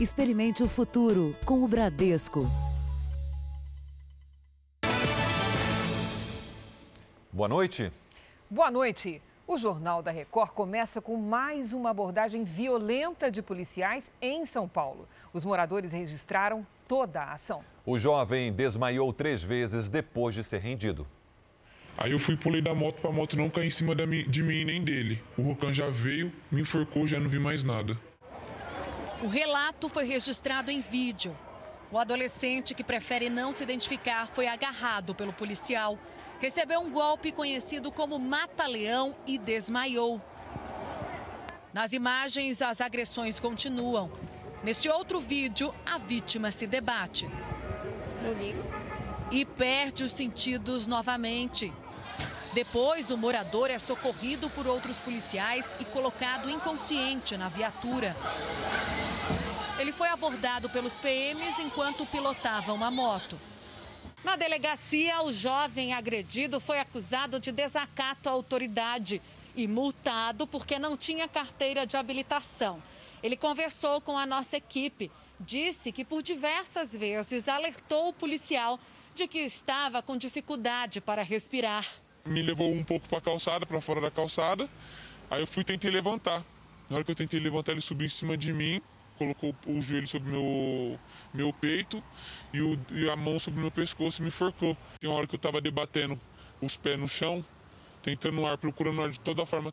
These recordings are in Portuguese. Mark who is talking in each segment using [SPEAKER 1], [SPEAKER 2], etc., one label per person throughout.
[SPEAKER 1] Experimente o futuro com o Bradesco.
[SPEAKER 2] Boa noite.
[SPEAKER 3] Boa noite. O Jornal da Record começa com mais uma abordagem violenta de policiais em São Paulo. Os moradores registraram toda a ação.
[SPEAKER 2] O jovem desmaiou três vezes depois de ser rendido.
[SPEAKER 4] Aí eu fui pulei da moto para a moto não cair em cima de mim nem dele. O Rocan já veio, me enforcou, já não vi mais nada.
[SPEAKER 5] O relato foi registrado em vídeo. O adolescente que prefere não se identificar foi agarrado pelo policial recebeu um golpe conhecido como mata-leão e desmaiou. Nas imagens, as agressões continuam. Neste outro vídeo, a vítima se debate. E perde os sentidos novamente. Depois, o morador é socorrido por outros policiais e colocado inconsciente na viatura. Ele foi abordado pelos PMs enquanto pilotava uma moto. Na delegacia, o jovem agredido foi acusado de desacato à autoridade e multado porque não tinha carteira de habilitação. Ele conversou com a nossa equipe, disse que por diversas vezes alertou o policial de que estava com dificuldade para respirar.
[SPEAKER 4] Me levou um pouco para a calçada, para fora da calçada. Aí eu fui tentei levantar. Na hora que eu tentei levantar, ele subiu em cima de mim, colocou o joelho sobre meu, meu peito e, o, e a mão sobre meu pescoço e me enforcou. Tem uma hora que eu estava debatendo os pés no chão, tentando ar, procurando ar de toda forma.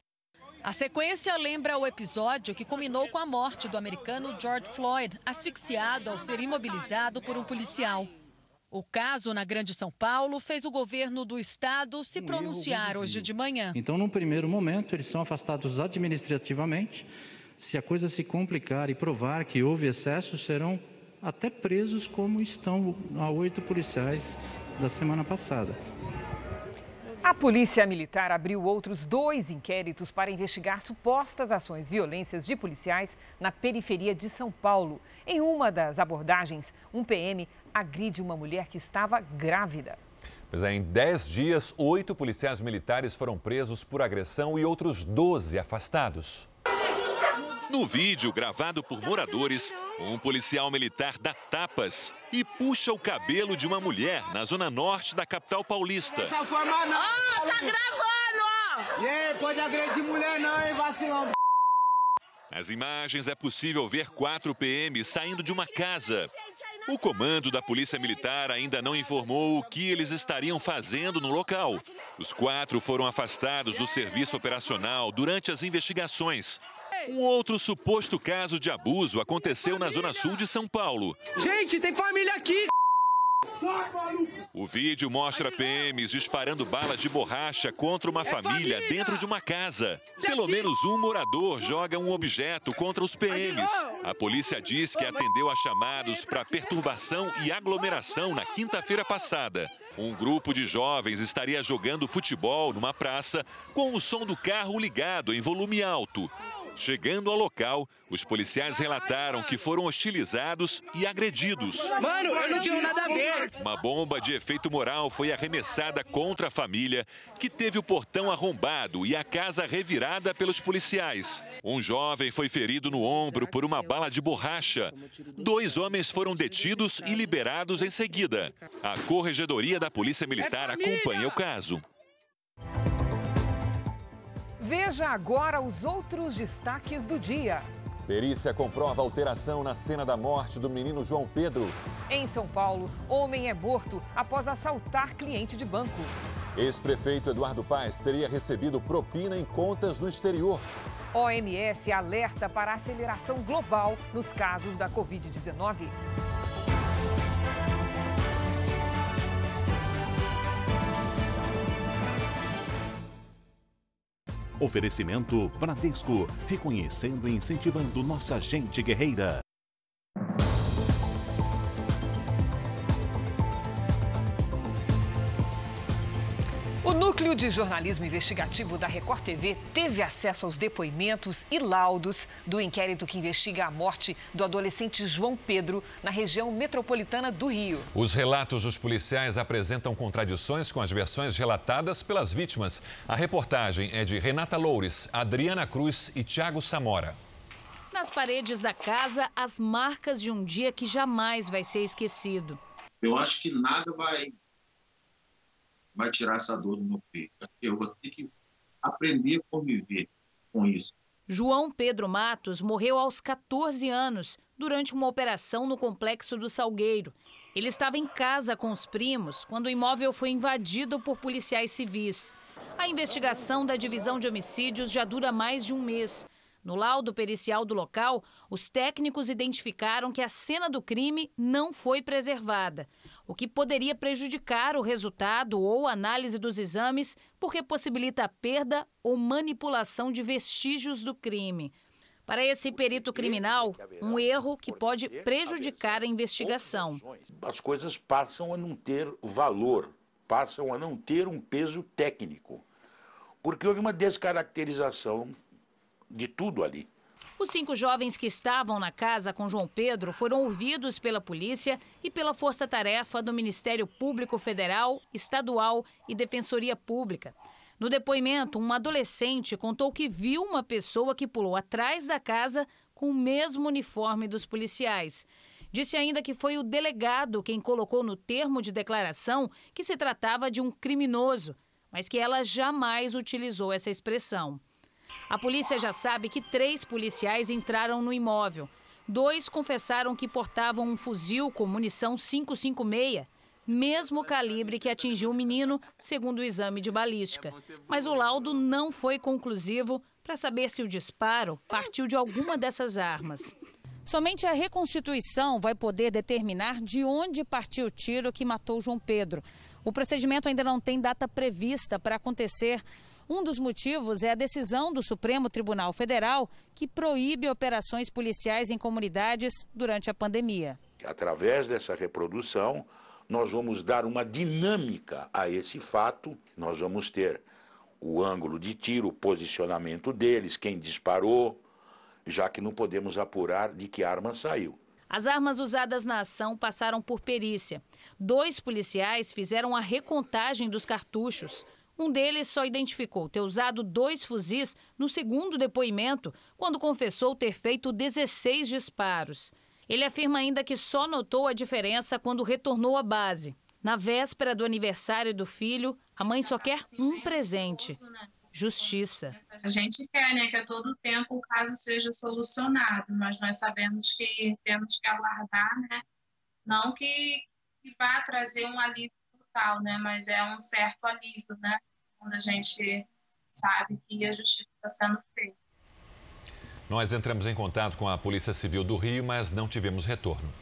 [SPEAKER 5] A sequência lembra o episódio que culminou com a morte do americano George Floyd, asfixiado ao ser imobilizado por um policial. O caso na Grande São Paulo fez o governo do estado se pronunciar hoje de manhã.
[SPEAKER 6] Então, num primeiro momento, eles são afastados administrativamente se a coisa se complicar e provar que houve excesso, serão até presos, como estão a oito policiais da semana passada.
[SPEAKER 3] A Polícia Militar abriu outros dois inquéritos para investigar supostas ações violências de policiais na periferia de São Paulo. Em uma das abordagens, um PM agride uma mulher que estava grávida.
[SPEAKER 2] Pois é, em 10 dias, oito policiais militares foram presos por agressão e outros 12 afastados.
[SPEAKER 7] No vídeo gravado por moradores, um policial militar dá tapas e puxa o cabelo de uma mulher na zona norte da capital paulista.
[SPEAKER 8] Dessa forma não. Ó, oh, tá gravando, ó.
[SPEAKER 9] E aí, pode agredir mulher não, hein, vacilão.
[SPEAKER 7] Nas imagens é possível ver quatro PMs saindo de uma casa. O comando da Polícia Militar ainda não informou o que eles estariam fazendo no local. Os quatro foram afastados do serviço operacional durante as investigações. Um outro suposto caso de abuso aconteceu na zona sul de São Paulo.
[SPEAKER 9] Gente, tem família aqui!
[SPEAKER 7] O vídeo mostra PMs disparando balas de borracha contra uma família dentro de uma casa. Pelo menos um morador joga um objeto contra os PMs. A polícia diz que atendeu a chamados para perturbação e aglomeração na quinta-feira passada. Um grupo de jovens estaria jogando futebol numa praça com o som do carro ligado em volume alto. Chegando ao local, os policiais relataram que foram hostilizados e agredidos.
[SPEAKER 9] Mano, eu não tenho nada a ver.
[SPEAKER 7] Uma bomba de efeito moral foi arremessada contra a família, que teve o portão arrombado e a casa revirada pelos policiais. Um jovem foi ferido no ombro por uma bala de borracha. Dois homens foram detidos e liberados em seguida. A Corregedoria da Polícia Militar acompanha o caso.
[SPEAKER 3] Veja agora os outros destaques do dia.
[SPEAKER 2] Perícia comprova alteração na cena da morte do menino João Pedro.
[SPEAKER 3] Em São Paulo, homem é morto após assaltar cliente de banco.
[SPEAKER 2] Ex-prefeito Eduardo Paes teria recebido propina em contas no exterior.
[SPEAKER 3] OMS alerta para aceleração global nos casos da Covid-19.
[SPEAKER 10] Oferecimento Bradesco, reconhecendo e incentivando nossa gente guerreira.
[SPEAKER 3] O Núcleo de Jornalismo Investigativo da Record TV teve acesso aos depoimentos e laudos do inquérito que investiga a morte do adolescente João Pedro na região metropolitana do Rio.
[SPEAKER 2] Os relatos dos policiais apresentam contradições com as versões relatadas pelas vítimas. A reportagem é de Renata Loures, Adriana Cruz e Tiago Samora. Nas paredes da casa, as marcas de um dia que jamais vai ser esquecido.
[SPEAKER 11] Eu acho que nada vai, vai tirar essa dor do meu peito. Eu vou ter que aprender a conviver com isso.
[SPEAKER 2] João Pedro Matos morreu aos 14 anos durante uma operação no complexo do Salgueiro. Ele estava em casa com os primos quando o imóvel foi invadido por policiais civis. A investigação da divisão de homicídios já dura mais de um mês. No laudo pericial do local, os técnicos identificaram que a cena do crime não foi preservada, o que poderia prejudicar o resultado ou análise dos exames, porque possibilita a perda ou manipulação de vestígios do crime. Para esse perito criminal, um erro que pode prejudicar a investigação.
[SPEAKER 12] As coisas passam a não ter valor, passam a não ter um peso técnico, porque houve uma descaracterização de tudo ali.
[SPEAKER 2] Os cinco jovens que estavam na casa com João Pedro foram ouvidos pela polícia e pela força-tarefa do Ministério Público Federal, Estadual e Defensoria Pública. No depoimento, um adolescente contou que viu uma pessoa que pulou atrás da casa com o mesmo uniforme dos policiais. Disse ainda que foi o delegado quem colocou no termo de declaração que se tratava de um criminoso, mas que ela jamais utilizou essa expressão. A polícia já sabe que três policiais entraram no imóvel. Dois confessaram que portavam um fuzil com munição 556, mesmo calibre que atingiu o menino, segundo o exame de balística. Mas o laudo não foi conclusivo para saber se o disparo partiu de alguma dessas armas. Somente a reconstituição vai poder determinar de onde partiu o tiro que matou João Pedro. O procedimento ainda não tem data prevista para acontecer. Um dos motivos é a decisão do Supremo Tribunal Federal que proíbe operações policiais em comunidades durante a pandemia.
[SPEAKER 12] Através dessa reprodução, nós vamos dar uma dinâmica a esse fato. Nós vamos ter o ângulo de tiro, o posicionamento deles, quem disparou, já que não podemos apurar de que arma saiu.
[SPEAKER 2] As armas usadas na ação passaram por perícia. Dois policiais fizeram a recontagem dos cartuchos. Um deles só identificou ter usado dois fuzis no segundo depoimento, quando confessou ter feito 16 disparos. Ele afirma ainda que só notou a diferença quando retornou à base. Na véspera do aniversário do filho, a mãe só quer um presente: justiça.
[SPEAKER 13] A gente quer né, que a todo tempo o caso seja solucionado, mas nós sabemos que temos que aguardar, né? Não que, que vá trazer um alívio né? Mas é um certo alívio, né? Quando a gente sabe que a justiça está sendo feita.
[SPEAKER 7] Nós entramos em contato com a Polícia Civil do Rio, mas não tivemos retorno.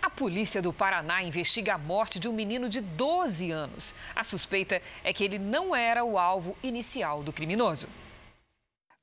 [SPEAKER 3] A polícia do Paraná investiga a morte de um menino de 12 anos. A suspeita é que ele não era o alvo inicial do criminoso.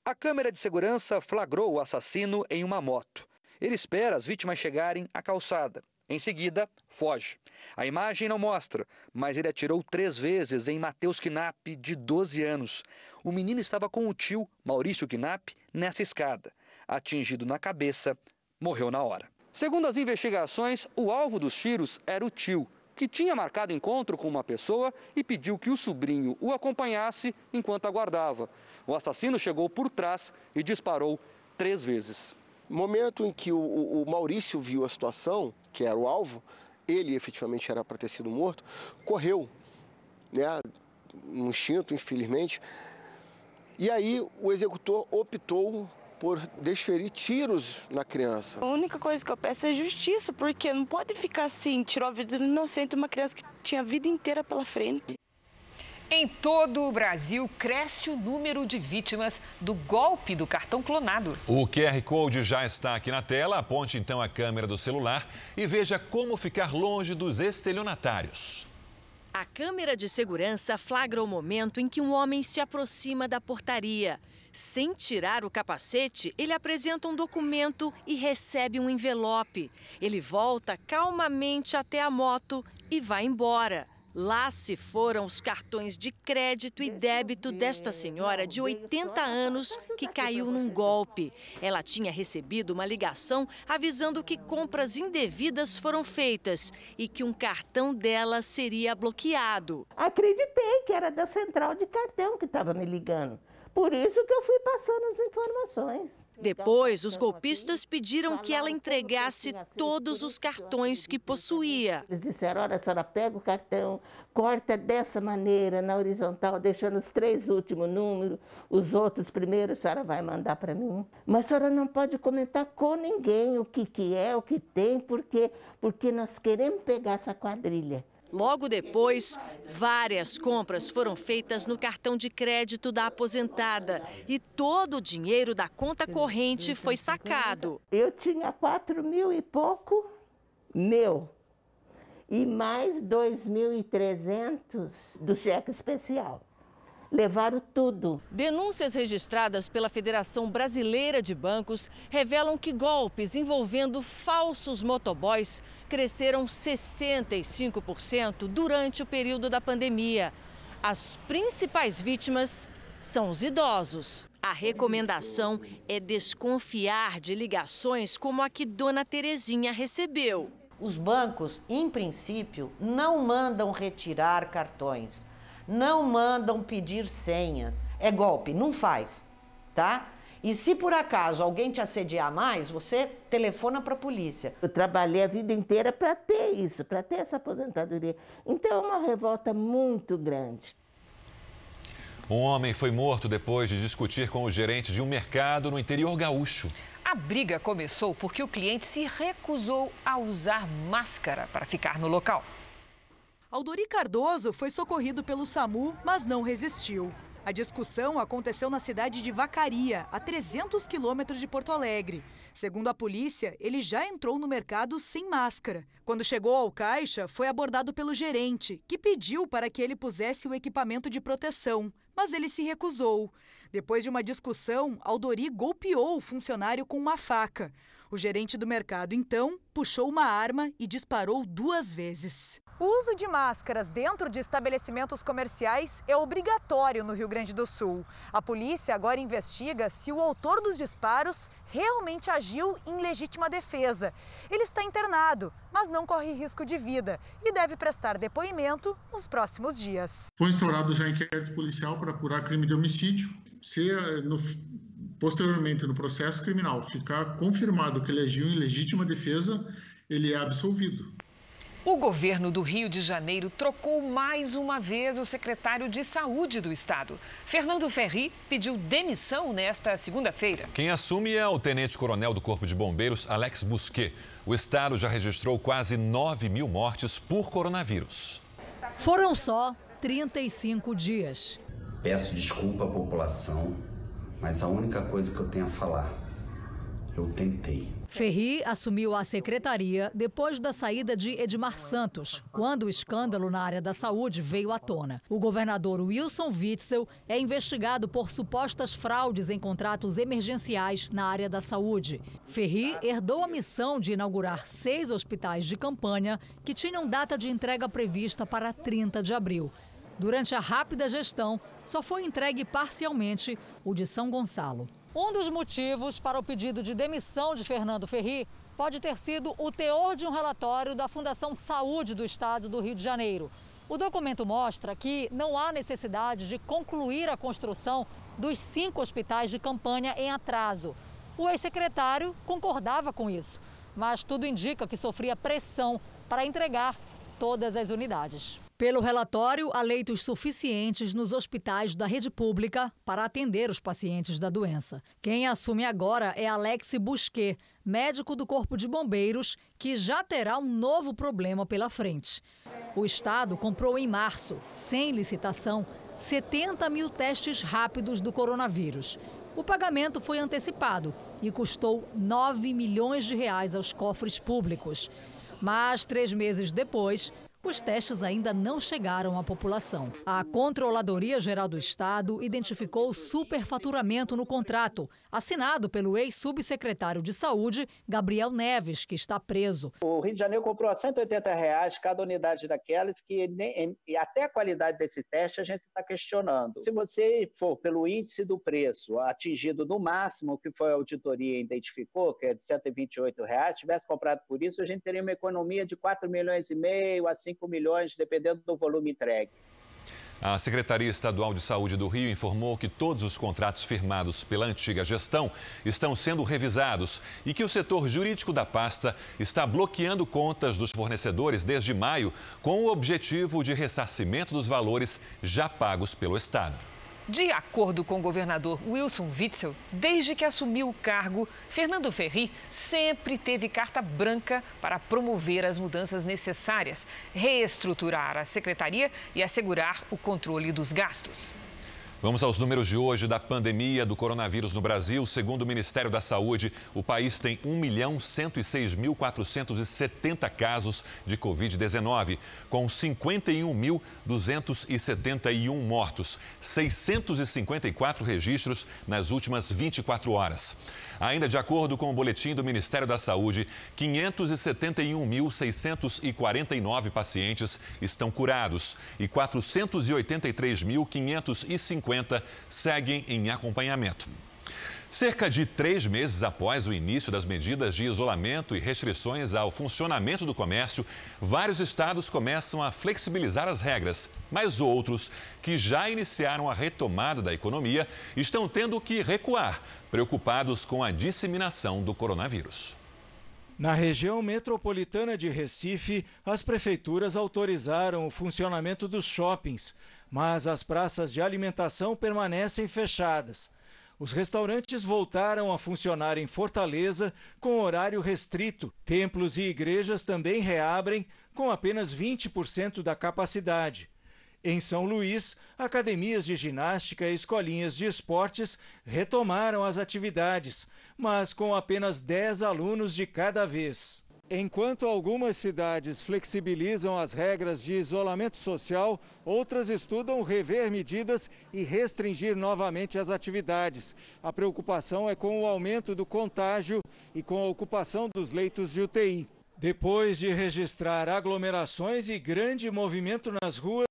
[SPEAKER 1] A câmera de segurança flagrou o assassino em uma moto. Ele espera as vítimas chegarem à calçada. Em seguida, foge. A imagem não mostra, mas ele atirou três vezes em Matheus Knapp, de 12 anos. O menino estava com o tio, Maurício Knapp, nessa escada. Atingido na cabeça, morreu na hora. Segundo as investigações, o alvo dos tiros era o tio, que tinha marcado encontro com uma pessoa e pediu que o sobrinho o acompanhasse enquanto aguardava. O assassino chegou por trás e disparou três vezes.
[SPEAKER 14] Momento em que o, o, Maurício viu a situação, que era o alvo, ele efetivamente era para ter sido morto, correu, né, um instinto, infelizmente. E aí o executor optou por desferir tiros na criança.
[SPEAKER 15] A única coisa que eu peço é justiça, porque não pode ficar assim, tirou a vida do inocente uma criança que tinha a vida inteira pela frente.
[SPEAKER 3] Em todo o Brasil, cresce o número de vítimas do golpe do cartão clonado.
[SPEAKER 7] O QR Code já está aqui na tela. Aponte então a câmera do celular e veja como ficar longe dos estelionatários.
[SPEAKER 16] A câmera de segurança flagra o momento em que um homem se aproxima da portaria. Sem tirar o capacete, ele apresenta um documento e recebe um envelope. Ele volta calmamente até a moto e vai embora. Lá se foram os cartões de crédito e débito desta senhora de 80 anos que caiu num golpe. Ela tinha recebido uma ligação avisando que compras indevidas foram feitas e que um cartão dela seria bloqueado.
[SPEAKER 17] Acreditei que era da central de cartão que estava me ligando. Por isso que eu fui passando as informações.
[SPEAKER 16] Depois, os golpistas pediram que ela entregasse todos os cartões que possuía.
[SPEAKER 17] Eles disseram: olha, a senhora pega o cartão, corta dessa maneira, na horizontal, deixando os três últimos números, os outros primeiros a senhora vai mandar para mim. Mas a senhora não pode comentar com ninguém o que, que é, o que tem, porque, porque nós queremos pegar essa quadrilha.
[SPEAKER 16] Logo depois, várias compras foram feitas no cartão de crédito da aposentada e todo o dinheiro da conta corrente foi sacado.
[SPEAKER 17] Eu tinha quatro mil e pouco meu e mais 2.300 do cheque especial. Levaram tudo.
[SPEAKER 16] Denúncias registradas pela Federação Brasileira de Bancos revelam que golpes envolvendo falsos motoboys cresceram 65% durante o período da pandemia. As principais vítimas são os idosos. A recomendação é desconfiar de ligações como a que Dona Terezinha recebeu.
[SPEAKER 18] Os bancos, em princípio, não mandam retirar cartões, não mandam pedir senhas. É golpe, não faz, tá? E se por acaso alguém te assediar mais, você telefona para a polícia.
[SPEAKER 17] Eu trabalhei a vida inteira para ter isso, para ter essa aposentadoria. Então é uma revolta muito grande.
[SPEAKER 7] Um homem foi morto depois de discutir com o gerente de um mercado no interior gaúcho.
[SPEAKER 3] A briga começou porque o cliente se recusou a usar máscara para ficar no local.
[SPEAKER 5] Aldori Cardoso foi socorrido pelo SAMU, mas não resistiu. A discussão aconteceu na cidade de Vacaria, a 300 quilômetros de Porto Alegre. Segundo a polícia, ele já entrou no mercado sem máscara. Quando chegou ao caixa, foi abordado pelo gerente, que pediu para que ele pusesse o equipamento de proteção, mas ele se recusou. Depois de uma discussão, Aldori golpeou o funcionário com uma faca. O gerente do mercado, então, puxou uma arma e disparou duas vezes. O uso de máscaras dentro de estabelecimentos comerciais é obrigatório no Rio Grande do Sul. A polícia agora investiga se o autor dos disparos realmente agiu em legítima defesa. Ele está internado, mas não corre risco de vida e deve prestar depoimento nos próximos dias.
[SPEAKER 19] Foi instaurado já inquérito policial para apurar crime de homicídio. Se eh, no, posteriormente no processo criminal ficar confirmado que ele agiu em legítima defesa, ele é absolvido.
[SPEAKER 3] O governo do Rio de Janeiro trocou mais uma vez o secretário de Saúde do estado. Fernando Ferri pediu demissão nesta segunda-feira.
[SPEAKER 7] Quem assume é o tenente-coronel do Corpo de Bombeiros, Alex Busquet. O estado já registrou quase 9 mil mortes por coronavírus.
[SPEAKER 20] Foram só 35 dias.
[SPEAKER 21] Peço desculpa à população mas a única coisa que eu tenho a falar, eu tentei.
[SPEAKER 20] Ferri assumiu a secretaria depois da saída de Edmar Santos, quando o escândalo na área da saúde veio à tona. O governador Wilson Witzel é investigado por supostas fraudes em contratos emergenciais na área da saúde. Ferri herdou a missão de inaugurar seis hospitais de campanha que tinham data de entrega prevista para 30 de abril. Durante a rápida gestão, só foi entregue parcialmente o de São Gonçalo. Um dos motivos para o pedido de demissão de Fernando Ferri pode ter sido o teor de um relatório da Fundação Saúde do Estado do Rio de Janeiro. O documento mostra que não há necessidade de concluir a construção dos cinco hospitais de campanha em atraso. O ex-secretário concordava com isso, mas tudo indica que sofria pressão para entregar todas as unidades. Pelo relatório, há leitos suficientes nos hospitais da rede pública para atender os pacientes da doença. Quem assume agora é Alex Busquet, médico do Corpo de Bombeiros, que já terá um novo problema pela frente. O Estado comprou em março, sem licitação, 70 mil testes rápidos do coronavírus. O pagamento foi antecipado e custou 9 milhões de reais aos cofres públicos. Mas, três meses depois, os testes ainda não chegaram à população. A Controladoria Geral do Estado identificou superfaturamento no contrato, assinado pelo ex-subsecretário de Saúde, Gabriel Neves, que está preso.
[SPEAKER 22] O Rio de Janeiro comprou a 180 reais cada unidade daquelas, que nem, e até a qualidade desse teste a gente está questionando. Se você for pelo índice do preço atingido no máximo, que foi a auditoria identificou, que é de 128 reais, tivesse comprado por isso, a gente teria uma economia de 4 milhões e meio a 5 milhões, dependendo do volume entregue.
[SPEAKER 7] A Secretaria Estadual de Saúde do Rio informou que todos os contratos firmados pela antiga gestão estão sendo revisados e que o setor jurídico da pasta está bloqueando contas dos fornecedores desde maio com o objetivo de ressarcimento dos valores já pagos pelo Estado.
[SPEAKER 3] De acordo com o governador Wilson Witzel, desde que assumiu o cargo, Fernando Ferri sempre teve carta branca para promover as mudanças necessárias, reestruturar a secretaria e assegurar o controle dos gastos.
[SPEAKER 7] Vamos aos números de hoje da pandemia do coronavírus no Brasil. Segundo o Ministério da Saúde, o país tem 1 milhão 106.470 casos de Covid-19, com 51.271 mortos, 654 registros nas últimas 24 horas. Ainda de acordo com o boletim do Ministério da Saúde, 571.649 pacientes estão curados e 483.550 seguem em acompanhamento. Cerca de três meses após o início das medidas de isolamento e restrições ao funcionamento do comércio, vários estados começam a flexibilizar as regras, mas outros, que já iniciaram a retomada da economia, estão tendo que recuar, preocupados com a disseminação do coronavírus.
[SPEAKER 23] Na região metropolitana de Recife, as prefeituras autorizaram o funcionamento dos shoppings, mas as praças de alimentação permanecem fechadas. Os restaurantes voltaram a funcionar em Fortaleza com horário restrito. Templos e igrejas também reabrem com apenas 20% da capacidade. Em São Luís, academias de ginástica e escolinhas de esportes retomaram as atividades, mas com apenas 10 alunos de cada vez. Enquanto algumas cidades flexibilizam as regras de isolamento social, outras estudam rever medidas e restringir novamente as atividades. A preocupação é com o aumento do contágio e com a ocupação dos leitos de UTI. Depois de registrar aglomerações e grande movimento nas ruas,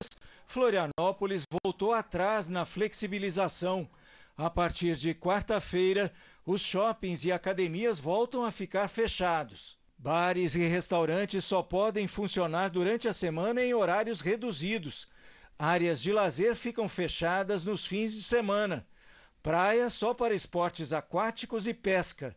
[SPEAKER 23] Florianópolis voltou atrás na flexibilização. A partir de quarta-feira, os shoppings e academias voltam a ficar fechados. Bares e restaurantes só podem funcionar durante a semana em horários reduzidos. Áreas de lazer ficam fechadas nos fins de semana. Praia só para esportes aquáticos e pesca.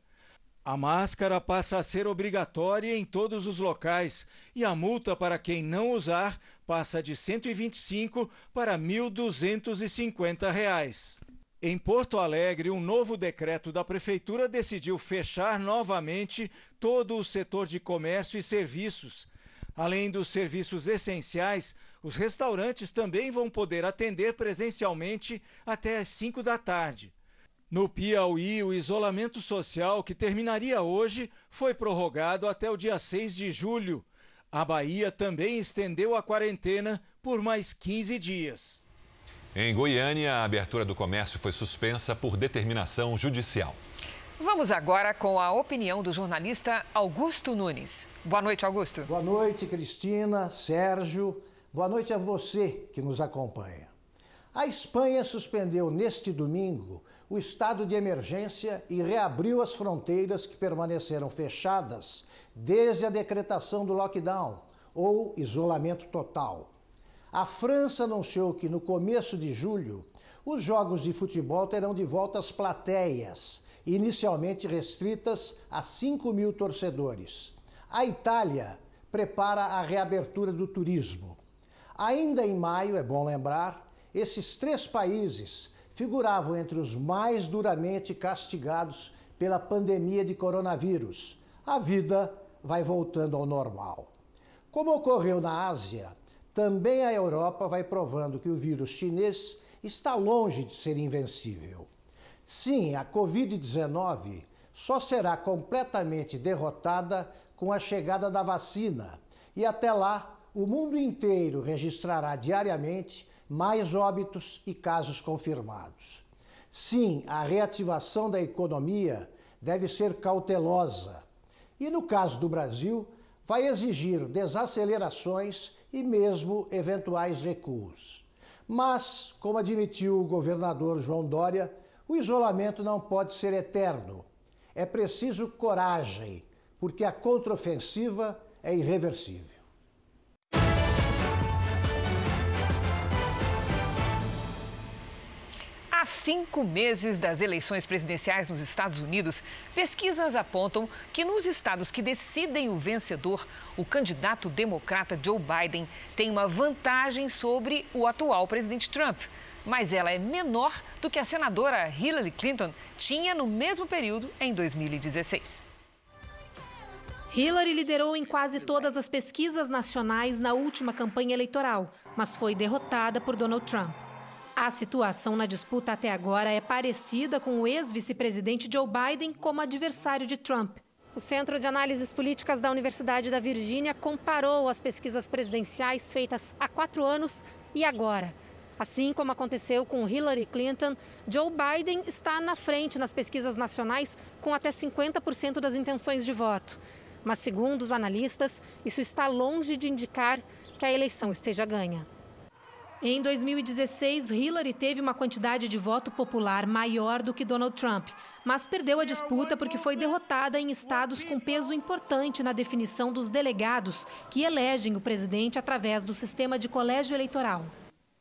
[SPEAKER 23] A máscara passa a ser obrigatória em todos os locais e a multa para quem não usar passa de R$ 125 para R$ 1.250. Em Porto Alegre, um novo decreto da Prefeitura decidiu fechar novamente todo o setor de comércio e serviços. Além dos serviços essenciais, os restaurantes também vão poder atender presencialmente até às 5 da tarde. No Piauí, o isolamento social, que terminaria hoje, foi prorrogado até o dia 6 de julho. A Bahia também estendeu a quarentena por mais 15 dias.
[SPEAKER 7] Em Goiânia, a abertura do comércio foi suspensa por determinação judicial.
[SPEAKER 3] Vamos agora com a opinião do jornalista Augusto Nunes. Boa noite, Augusto.
[SPEAKER 24] Boa noite, Cristina, Sérgio. Boa noite a você que nos acompanha. A Espanha suspendeu neste domingo o estado de emergência e reabriu as fronteiras que permaneceram fechadas desde a decretação do lockdown ou isolamento total. A França anunciou que no começo de julho os jogos de futebol terão de volta as plateias, inicialmente restritas a 5 mil torcedores. A Itália prepara a reabertura do turismo. Ainda em maio, é bom lembrar, esses três países figuravam entre os mais duramente castigados pela pandemia de coronavírus. A vida vai voltando ao normal. Como ocorreu na Ásia, também a Europa vai provando que o vírus chinês está longe de ser invencível. Sim, a Covid-19 só será completamente derrotada com a chegada da vacina e até lá o mundo inteiro registrará diariamente mais óbitos e casos confirmados. Sim, a reativação da economia deve ser cautelosa e, no caso do Brasil, vai exigir desacelerações e mesmo eventuais recuos. Mas, como admitiu o governador João Dória, o isolamento não pode ser eterno. É preciso coragem, porque a contraofensiva é irreversível.
[SPEAKER 3] A cinco meses das eleições presidenciais nos Estados Unidos, pesquisas apontam que nos estados que decidem o vencedor, o candidato democrata Joe Biden tem uma vantagem sobre o atual presidente Trump. Mas ela é menor do que a senadora Hillary Clinton tinha no mesmo período em 2016.
[SPEAKER 25] Hillary liderou em quase todas as pesquisas nacionais na última campanha eleitoral, mas foi derrotada por Donald Trump. A situação na disputa até agora é parecida com o ex-vice-presidente Joe Biden como adversário de Trump. O Centro de Análises Políticas da Universidade da Virgínia comparou as pesquisas presidenciais feitas há quatro anos e agora. Assim como aconteceu com Hillary Clinton, Joe Biden está na frente nas pesquisas nacionais com até 50% das intenções de voto. Mas, segundo os analistas, isso está longe de indicar que a eleição esteja ganha. Em 2016, Hillary teve uma quantidade de voto popular maior do que Donald Trump, mas perdeu a disputa porque foi derrotada em estados com peso importante na definição dos delegados que elegem o presidente através do sistema de colégio eleitoral.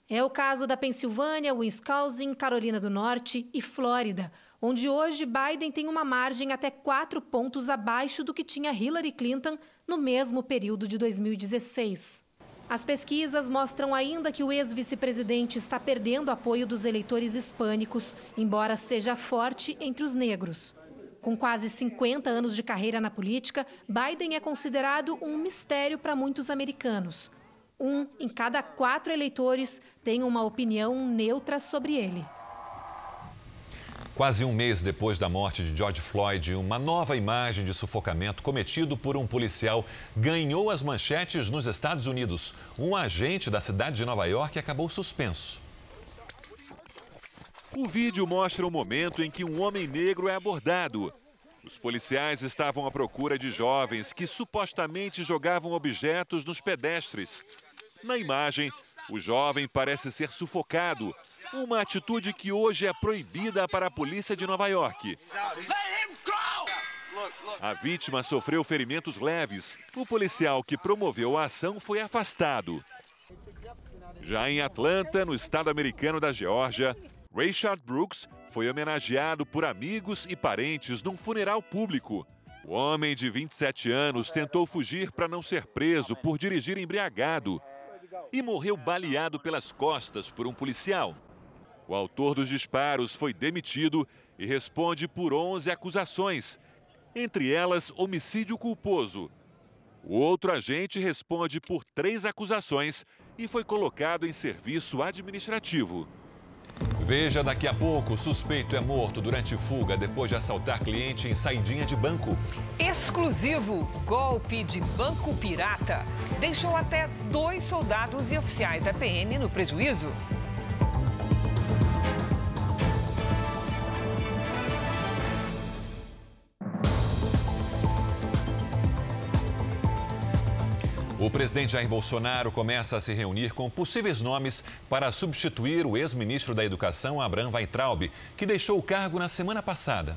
[SPEAKER 25] É o caso da Pensilvânia, Wisconsin, Carolina do Norte e Flórida, onde hoje Biden tem uma margem até quatro pontos abaixo do que tinha Hillary Clinton no mesmo período de 2016. As pesquisas mostram ainda que o ex-vice-presidente está perdendo apoio dos eleitores hispânicos, embora seja forte entre os negros. Com quase 50 anos de carreira na política, Biden é considerado um mistério para muitos americanos. Um em cada quatro eleitores tem uma opinião neutra sobre ele.
[SPEAKER 7] Quase um mês depois da morte de George Floyd, uma nova imagem de sufocamento cometido por um policial ganhou as manchetes nos Estados Unidos. Um agente da cidade de Nova York acabou suspenso. O vídeo mostra o momento em que um homem negro é abordado. Os policiais estavam à procura de jovens que supostamente jogavam objetos nos pedestres. Na imagem, o jovem parece ser sufocado, uma atitude que hoje é proibida para a polícia de Nova York. A vítima sofreu ferimentos leves. O policial que promoveu a ação foi afastado. Já em Atlanta, no estado americano da Geórgia, Rayshard Brooks foi homenageado por amigos e parentes num funeral público. O homem de 27 anos tentou fugir para não ser preso por dirigir embriagado e morreu baleado pelas costas por um policial. O autor dos disparos foi demitido e responde por 11 acusações, entre elas homicídio culposo. O outro agente responde por três acusações e foi colocado em serviço administrativo. Veja daqui a pouco: suspeito é morto durante fuga depois de assaltar cliente em saidinha de banco.
[SPEAKER 3] Exclusivo: golpe de banco pirata. Deixou até dois soldados e oficiais da PM no prejuízo.
[SPEAKER 7] O presidente Jair Bolsonaro começa a se reunir com possíveis nomes para substituir o ex-ministro da Educação, Abraham Weintraub, que deixou o cargo na semana passada.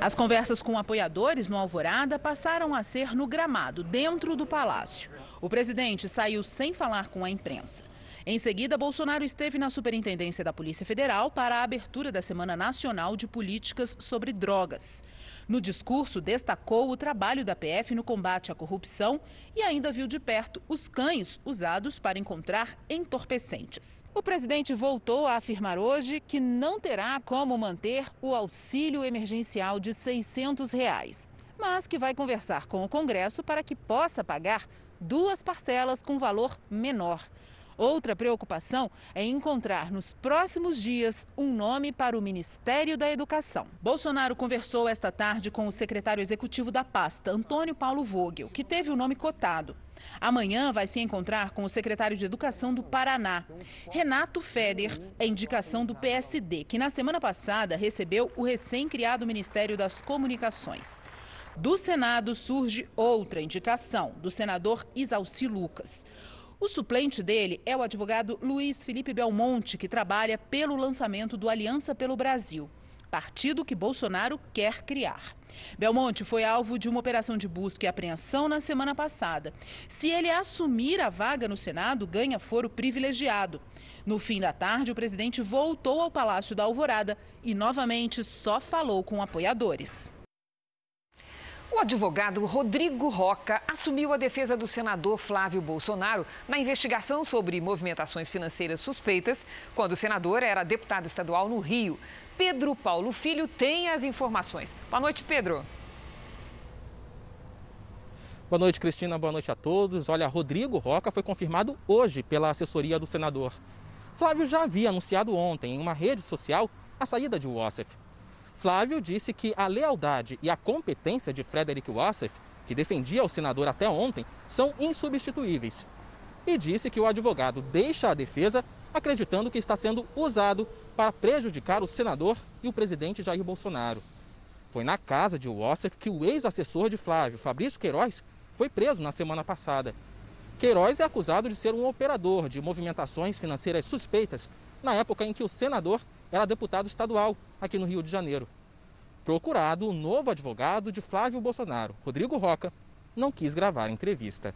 [SPEAKER 26] As conversas com apoiadores no Alvorada passaram a ser no gramado, dentro do palácio. O presidente saiu sem falar com a imprensa. Em seguida, Bolsonaro esteve na Superintendência da Polícia Federal para a abertura da Semana Nacional de Políticas sobre Drogas. No discurso, destacou o trabalho da PF no combate à corrupção e ainda viu de perto os cães usados para encontrar entorpecentes. O presidente voltou a afirmar hoje que não terá como manter o auxílio emergencial de 600 reais, mas que vai conversar com o Congresso para que possa pagar duas parcelas com valor menor. Outra preocupação é encontrar nos próximos dias um nome para o Ministério da Educação. Bolsonaro conversou esta tarde com o secretário executivo da pasta, Antônio Paulo Vogel, que teve o nome cotado. Amanhã vai se encontrar com o secretário de Educação do Paraná. Renato Feder é indicação do PSD, que na semana passada recebeu o recém-criado Ministério das Comunicações. Do Senado surge outra indicação, do senador Isalci Lucas. O suplente dele é o advogado Luiz Felipe Belmonte, que trabalha pelo lançamento do Aliança pelo Brasil. partido que Bolsonaro quer criar. Belmonte foi alvo de uma operação de busca e apreensão na semana passada. Se ele assumir a vaga no Senado, ganha foro privilegiado. No fim da tarde, o presidente voltou ao Palácio da Alvorada e novamente só falou com apoiadores.
[SPEAKER 3] O advogado Rodrigo Roca assumiu a defesa do senador Flávio Bolsonaro na investigação sobre movimentações financeiras suspeitas, quando o senador era deputado estadual no Rio. Pedro Paulo Filho tem as informações. Boa noite, Pedro.
[SPEAKER 27] Boa noite, Cristina. Boa noite a todos. Olha, Rodrigo Roca foi confirmado hoje pela assessoria do senador. Flávio já havia anunciado ontem em uma rede social a saída de Wassef. Flávio disse que a lealdade e a competência de Frederick Wassef, que defendia o senador até ontem, são insubstituíveis. E disse que o advogado deixa a defesa acreditando que está sendo usado para prejudicar o senador e o presidente Jair Bolsonaro. Foi na casa de Wassef que o ex-assessor de Flávio, Fabrício Queiroz, foi preso na semana passada. Queiroz é acusado de ser um operador de movimentações financeiras suspeitas na época em que o senador era deputado estadual aqui no Rio de Janeiro. Procurado, o novo advogado de Flávio Bolsonaro, Rodrigo Roca, não quis gravar a entrevista.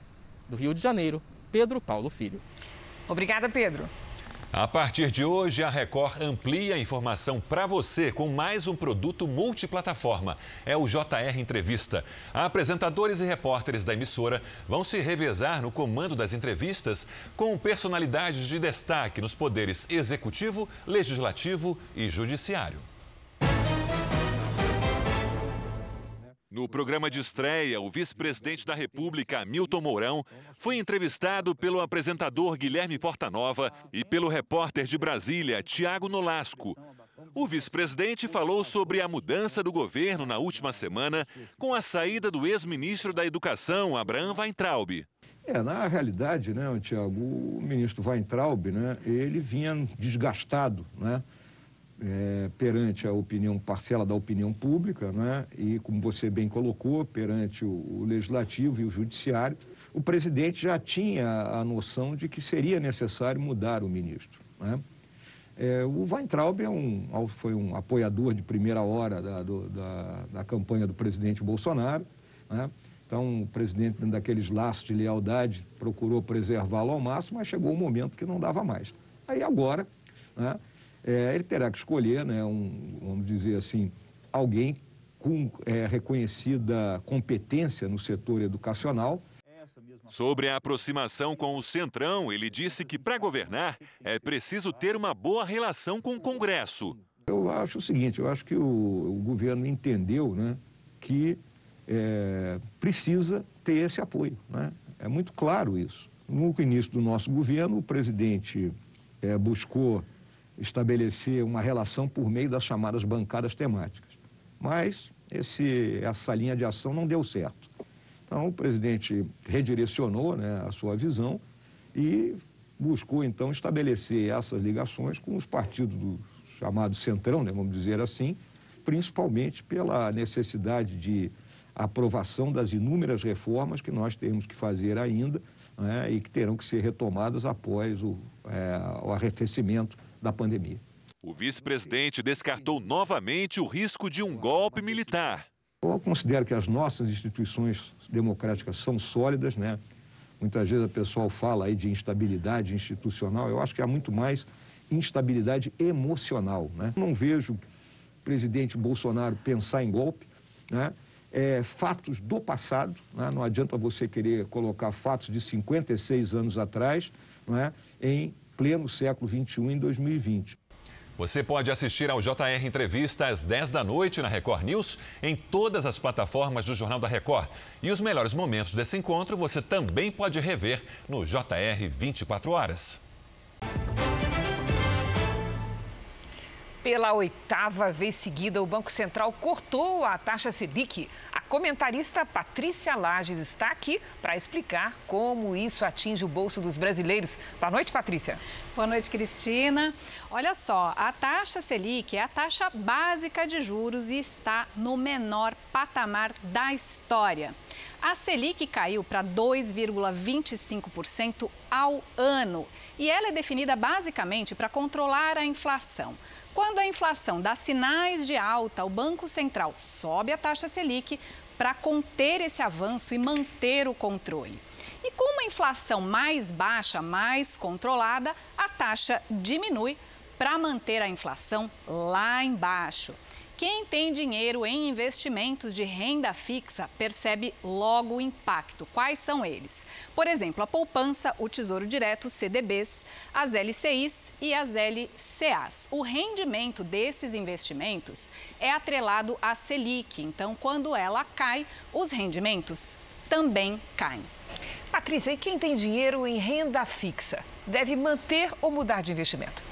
[SPEAKER 27] Do Rio de Janeiro, Pedro Paulo Filho.
[SPEAKER 3] Obrigada, Pedro.
[SPEAKER 7] A partir de hoje, a Record amplia a informação para você com mais um produto multiplataforma. É o JR Entrevista. Apresentadores e repórteres da emissora vão se revezar no comando das entrevistas com personalidades de destaque nos poderes executivo, legislativo e judiciário. No programa de estreia, o vice-presidente da República, Milton Mourão, foi entrevistado pelo apresentador Guilherme Portanova e pelo repórter de Brasília, Tiago Nolasco. O vice-presidente falou sobre a mudança do governo na última semana com a saída do ex-ministro da Educação, Abraham Weintraub.
[SPEAKER 28] É, na realidade, né, Tiago, o ministro Weintraub, né, ele vinha desgastado, né? É, perante a opinião, parcela da opinião pública, né? e, como você bem colocou, perante o, o, Legislativo e o Judiciário, o presidente já tinha a noção de que seria necessário mudar o ministro. Né? É, o Weintraub é um, foi um apoiador de primeira hora da, do, da, da campanha do presidente Bolsonaro. Né? Então, o presidente, daqueles laços de lealdade, procurou preservá-lo ao máximo, mas chegou um momento que não dava mais. Aí agora, né? É, ele terá que escolher, né, um, vamos dizer assim, alguém com é, reconhecida competência no setor educacional.
[SPEAKER 7] Sobre a aproximação com o Centrão, ele disse que para governar é preciso ter uma boa relação com o Congresso.
[SPEAKER 28] Eu acho o seguinte, eu acho que o, o governo entendeu né, que é, precisa ter esse apoio. Né? É muito claro isso. No início do nosso governo, o presidente é, buscou estabelecer uma relação por meio das chamadas bancadas temáticas. Mas esse, essa linha de ação não deu certo. Então, o presidente redirecionou né, a sua visão e buscou, então, estabelecer essas ligações com os partidos do chamado Centrão, né, vamos dizer assim, principalmente pela necessidade de aprovação das inúmeras reformas que nós temos que fazer ainda né, e que terão que ser retomadas após o, é, o arrefecimento da pandemia.
[SPEAKER 7] O vice-presidente descartou novamente o risco de um golpe militar.
[SPEAKER 28] Eu considero que as nossas instituições democráticas são sólidas, né? Muitas vezes o pessoal fala aí de instabilidade institucional. Eu acho que há muito mais instabilidade emocional, né? Não vejo o presidente Bolsonaro pensar em golpe, né? É, fatos do passado, né? não adianta você querer colocar fatos de 56 anos atrás né? em pleno século XXI em 2020.
[SPEAKER 7] Você pode assistir ao JR Entrevista às 10 da noite na Record News, em todas as plataformas do Jornal da Record. E os melhores momentos desse encontro você também pode rever no JR 24 Horas.
[SPEAKER 3] Pela oitava vez seguida, o Banco Central cortou a taxa Selic. A comentarista Patrícia Lages está aqui para explicar como isso atinge o bolso dos brasileiros. Boa noite, Patrícia.
[SPEAKER 29] Boa noite, Cristina. Olha só, a taxa Selic é a taxa básica de juros e está no menor patamar da história. A Selic caiu para 2,25% ao ano e ela é definida basicamente para controlar a inflação. Quando a inflação dá sinais de alta, o Banco Central sobe a taxa Selic para conter esse avanço e manter o controle. E com uma inflação mais baixa, mais controlada, a taxa diminui para manter a inflação lá embaixo. Quem tem dinheiro em investimentos de renda fixa percebe logo o impacto. Quais são eles? Por exemplo, a poupança, o Tesouro Direto, CDBs, as LCIs e as LCAs. O rendimento desses investimentos é atrelado à Selic, então quando ela cai, os rendimentos também caem.
[SPEAKER 3] Patrícia, e quem tem dinheiro em renda fixa deve manter ou mudar de investimento?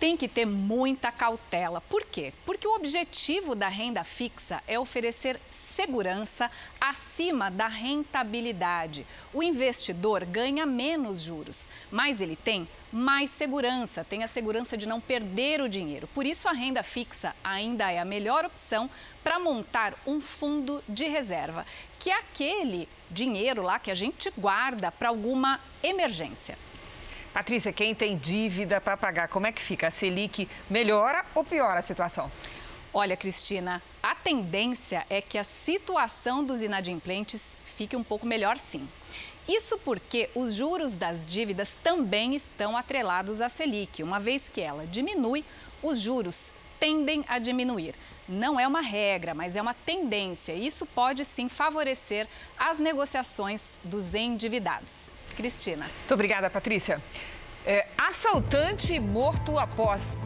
[SPEAKER 29] Tem que ter muita cautela. Por quê? Porque o objetivo da renda fixa é oferecer segurança acima da rentabilidade. O investidor ganha menos juros, mas ele tem mais segurança, tem a segurança de não perder o dinheiro. Por isso, a renda fixa ainda é a melhor opção para montar um fundo de reserva, que é aquele dinheiro lá que a gente guarda para alguma emergência.
[SPEAKER 3] Patrícia, quem tem dívida para pagar, como é que fica? A Selic melhora ou piora a situação?
[SPEAKER 29] Olha, Cristina, a tendência é que a situação dos inadimplentes fique um pouco melhor sim. Isso porque os juros das dívidas também estão atrelados à Selic. Uma vez que ela diminui, os juros tendem a diminuir. Não é uma regra, mas é uma tendência. Isso pode sim favorecer as negociações dos endividados. Cristina.
[SPEAKER 3] Muito obrigada, Patrícia. É, assaltante morto após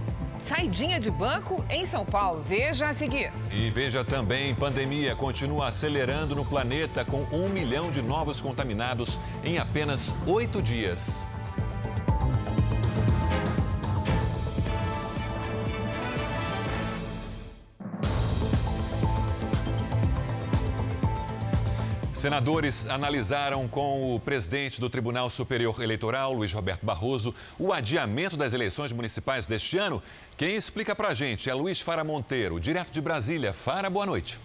[SPEAKER 3] saidinha de banco em São Paulo. Veja a seguir.
[SPEAKER 7] E veja também, pandemia continua acelerando no planeta com um milhão de novos contaminados em apenas oito dias. Senadores analisaram com o presidente do Tribunal Superior Eleitoral, Luiz Roberto Barroso, o adiamento das eleições municipais deste ano. Quem explica para a gente é Luiz Fara Monteiro, direto de Brasília. Fara, boa noite.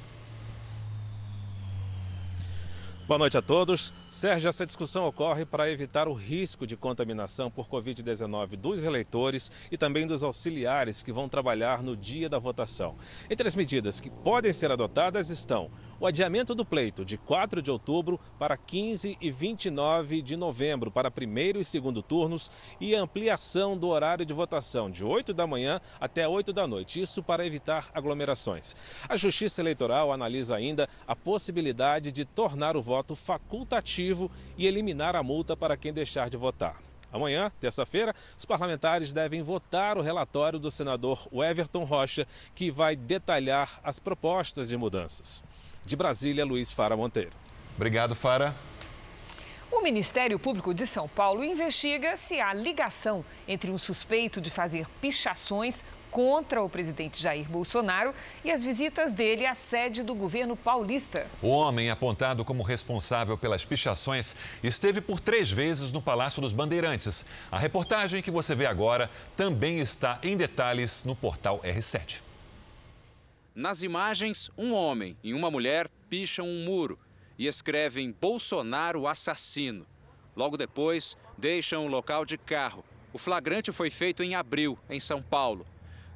[SPEAKER 30] Boa noite a todos. Sérgio, essa discussão ocorre para evitar o risco de contaminação por Covid-19 dos eleitores e também dos auxiliares que vão trabalhar no dia da votação. Entre as medidas que podem ser adotadas estão o adiamento do pleito de 4 de outubro para 15 e 29 de novembro para primeiro e segundo turnos e a ampliação do horário de votação de 8 da manhã até 8 da noite, isso para evitar aglomerações. A Justiça Eleitoral analisa ainda a possibilidade de tornar o voto facultativo e eliminar a multa para quem deixar de votar. Amanhã, terça-feira, os parlamentares devem votar o relatório do senador Everton Rocha, que vai detalhar as propostas de mudanças. De Brasília, Luiz Fara Monteiro.
[SPEAKER 7] Obrigado, Fara.
[SPEAKER 3] O Ministério Público de São Paulo investiga se há ligação entre um suspeito de fazer pichações contra o presidente Jair Bolsonaro e as visitas dele à sede do governo paulista.
[SPEAKER 7] O homem apontado como responsável pelas pichações esteve por três vezes no Palácio dos Bandeirantes. A reportagem que você vê agora também está em detalhes no portal R7.
[SPEAKER 31] Nas imagens, um homem e uma mulher picham um muro e escrevem Bolsonaro assassino. Logo depois, deixam o local de carro. O flagrante foi feito em abril, em São Paulo.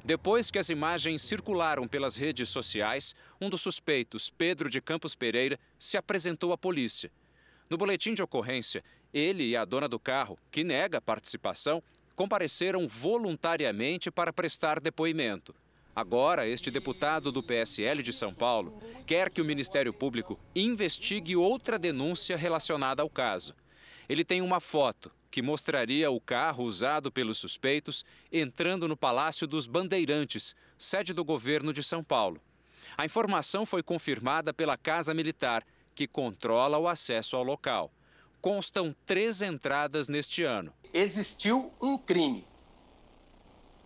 [SPEAKER 31] Depois que as imagens circularam pelas redes sociais, um dos suspeitos, Pedro de Campos Pereira, se apresentou à polícia. No boletim de ocorrência, ele e a dona do carro, que nega participação, compareceram voluntariamente para prestar depoimento. Agora, este deputado do PSL de São Paulo quer que o Ministério Público investigue outra denúncia relacionada ao caso. Ele tem uma foto que mostraria o carro usado pelos suspeitos entrando no Palácio dos Bandeirantes, sede do governo de São Paulo. A informação foi confirmada pela Casa Militar, que controla o acesso ao local. Constam três entradas neste ano.
[SPEAKER 32] Existiu um crime.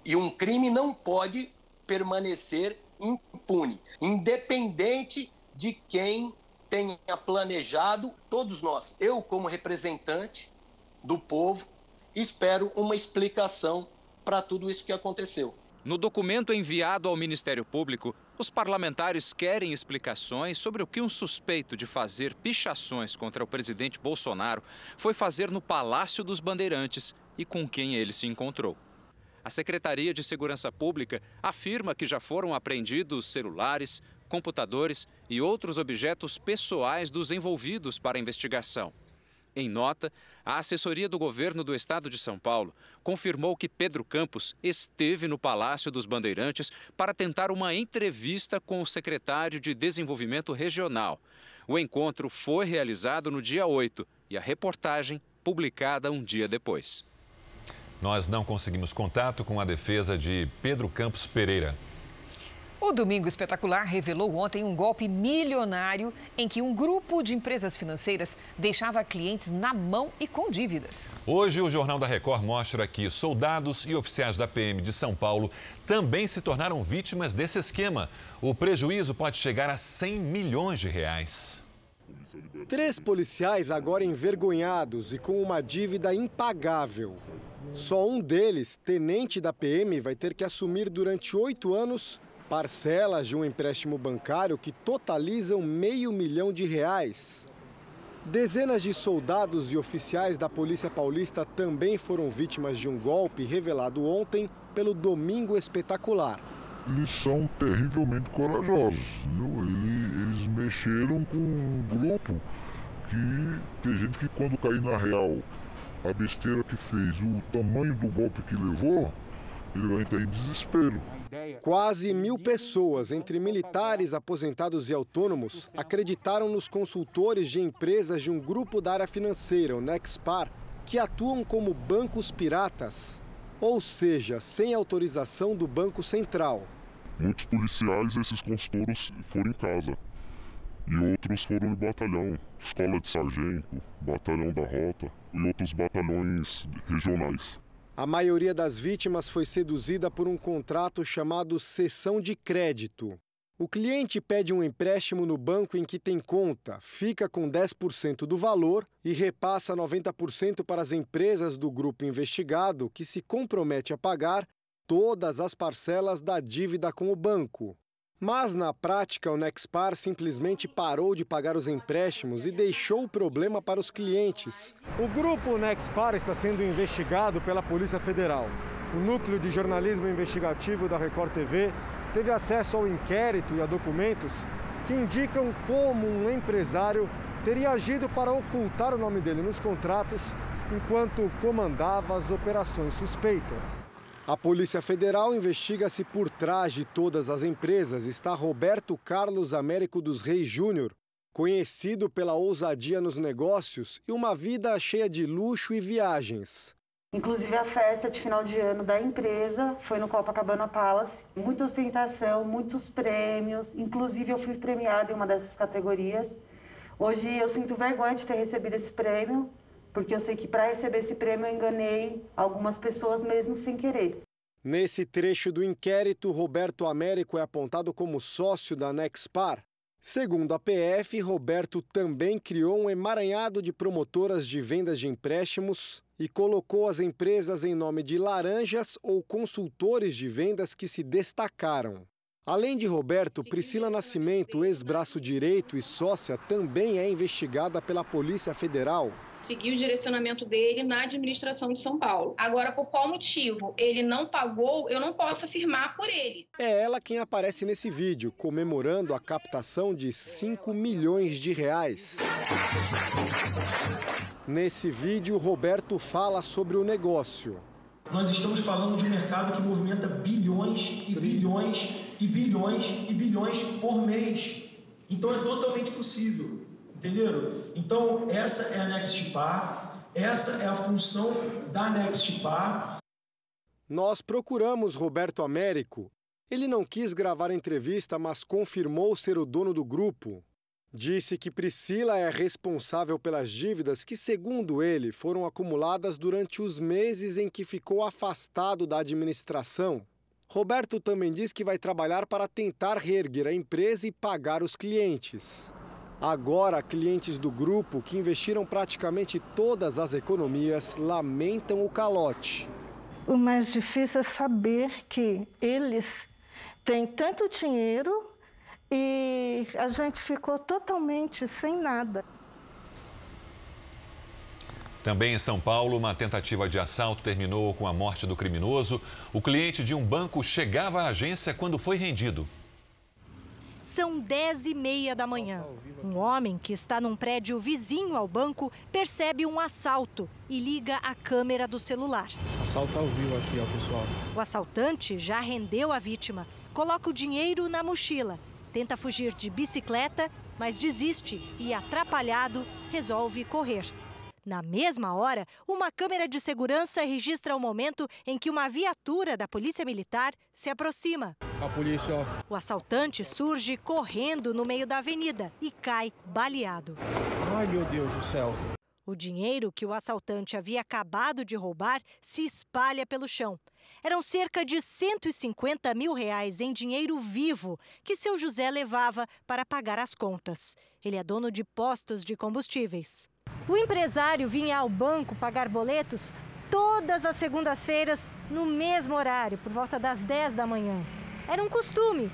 [SPEAKER 32] E um crime não pode permanecer impune, independente de quem tenha planejado, todos nós, eu como representante do povo, espero uma explicação para tudo isso que aconteceu.
[SPEAKER 31] No documento enviado ao Ministério Público, os parlamentares querem explicações sobre o que um suspeito de fazer pichações contra o presidente Bolsonaro foi fazer no Palácio dos Bandeirantes e com quem ele se encontrou. A Secretaria de Segurança Pública afirma que já foram apreendidos celulares, computadores e outros objetos pessoais dos envolvidos para a investigação. Em nota, a assessoria do governo do estado de São Paulo confirmou que Pedro Campos esteve no Palácio dos Bandeirantes para tentar uma entrevista com o secretário de Desenvolvimento Regional. O encontro foi realizado no dia 8 e a reportagem publicada um dia depois.
[SPEAKER 7] Nós não conseguimos contato com a defesa de Pedro Campos Pereira.
[SPEAKER 3] O Domingo Espetacular revelou ontem um golpe milionário em que um grupo de empresas financeiras deixava clientes na mão e com dívidas.
[SPEAKER 7] Hoje, o Jornal da Record mostra que soldados e oficiais da PM de São Paulo também se tornaram vítimas desse esquema. O prejuízo pode chegar a 100 milhões de reais.
[SPEAKER 33] Três policiais agora envergonhados e com uma dívida impagável. Só um deles, tenente da PM, vai ter que assumir durante oito anos parcelas de um empréstimo bancário que totalizam meio milhão de reais. Dezenas de soldados e oficiais da Polícia Paulista também foram vítimas de um golpe revelado ontem pelo Domingo Espetacular.
[SPEAKER 34] Eles são terrivelmente corajosos. Eles, eles mexeram com um grupo que tem gente que quando cair na real a besteira que fez, o tamanho do golpe que levou, ele vai entrar em desespero.
[SPEAKER 33] Quase mil pessoas, entre militares, aposentados e autônomos, acreditaram nos consultores de empresas de um grupo da área financeira, o Nexpar, que atuam como bancos piratas, ou seja, sem autorização do Banco Central.
[SPEAKER 34] Muitos policiais, esses consultores, foram em casa. E outros foram no batalhão, escola de sargento, batalhão da rota e outros batalhões regionais.
[SPEAKER 33] A maioria das vítimas foi seduzida por um contrato chamado cessão de crédito. O cliente pede um empréstimo no banco em que tem conta, fica com 10% do valor e repassa 90% para as empresas do grupo investigado, que se compromete a pagar todas as parcelas da dívida com o banco. Mas, na prática, o Nexpar simplesmente parou de pagar os empréstimos e deixou o problema para os clientes. O grupo Nexpar está sendo investigado pela Polícia Federal. O núcleo de jornalismo investigativo da Record TV teve acesso ao inquérito e a documentos que indicam como um empresário teria agido para ocultar o nome dele nos contratos enquanto comandava as operações suspeitas. A Polícia Federal investiga se por trás de todas as empresas está Roberto Carlos Américo dos Reis Júnior, conhecido pela ousadia nos negócios e uma vida cheia de luxo e viagens.
[SPEAKER 35] Inclusive a festa de final de ano da empresa foi no Copacabana Palace. Muita ostentação, muitos prêmios. Inclusive eu fui premiada em uma dessas categorias. Hoje eu sinto vergonha de ter recebido esse prêmio, porque eu sei que para receber esse prêmio eu enganei algumas pessoas mesmo sem querer.
[SPEAKER 33] Nesse trecho do inquérito, Roberto Américo é apontado como sócio da Nexpar. Segundo a PF, Roberto também criou um emaranhado de promotoras de vendas de empréstimos e colocou as empresas em nome de laranjas ou consultores de vendas que se destacaram. Além de Roberto, Priscila Nascimento, ex-braço direito e sócia, também é investigada pela Polícia Federal
[SPEAKER 36] seguir o direcionamento dele na administração de São Paulo. Agora, por qual motivo ele não pagou, eu não posso afirmar por ele.
[SPEAKER 33] É ela quem aparece nesse vídeo, comemorando a captação de 5 milhões de reais. Nesse vídeo, Roberto fala sobre o negócio.
[SPEAKER 37] Nós estamos falando de um mercado que movimenta bilhões e bilhões e bilhões e bilhões por mês. Então é totalmente possível. Entenderam? Então, essa é a NextPar, essa é a função da NextPar.
[SPEAKER 33] Nós procuramos Roberto Américo. Ele não quis gravar a entrevista, mas confirmou ser o dono do grupo. Disse que Priscila é responsável pelas dívidas que, segundo ele, foram acumuladas durante os meses em que ficou afastado da administração. Roberto também diz que vai trabalhar para tentar reerguer a empresa e pagar os clientes. Agora, clientes do grupo que investiram praticamente todas as economias lamentam o calote.
[SPEAKER 38] O mais difícil é saber que eles têm tanto dinheiro e a gente ficou totalmente sem nada.
[SPEAKER 7] Também em São Paulo, uma tentativa de assalto terminou com a morte do criminoso. O cliente de um banco chegava à agência quando foi rendido.
[SPEAKER 39] São 10 e meia da manhã. Um homem que está num prédio vizinho ao banco percebe um assalto e liga a câmera do celular.
[SPEAKER 40] Assalto ao vivo aqui, ó, pessoal.
[SPEAKER 39] O assaltante já rendeu a vítima, coloca o dinheiro na mochila, tenta fugir de bicicleta, mas desiste e, atrapalhado, resolve correr. Na mesma hora, uma câmera de segurança registra o momento em que uma viatura da Polícia Militar se aproxima.
[SPEAKER 40] A polícia, ó.
[SPEAKER 39] O assaltante surge correndo no meio da avenida e cai baleado.
[SPEAKER 40] Ai, meu Deus do céu.
[SPEAKER 39] O dinheiro que o assaltante havia acabado de roubar se espalha pelo chão. Eram cerca de 150 mil reais em dinheiro vivo que seu José levava para pagar as contas. Ele é dono de postos de combustíveis. O empresário vinha ao banco pagar boletos todas as segundas-feiras, no mesmo horário, por volta das 10 da manhã. Era um costume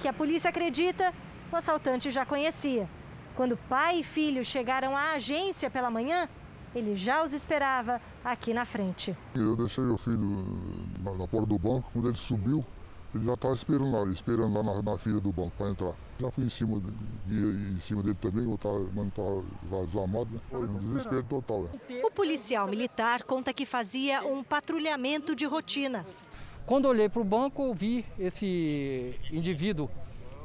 [SPEAKER 39] que a polícia acredita o assaltante já conhecia. Quando pai e filho chegaram à agência pela manhã, ele já os esperava aqui na frente.
[SPEAKER 34] Eu deixei o filho na, na porta do banco, quando ele subiu, ele já estava esperando lá, esperando lá na, na fila do banco para entrar. Já fui em cima, de, em cima dele também, eu estava desarmado, né? Foi um desespero total. Né?
[SPEAKER 39] O policial militar conta que fazia um patrulhamento de rotina.
[SPEAKER 40] Quando olhei para o banco, vi esse indivíduo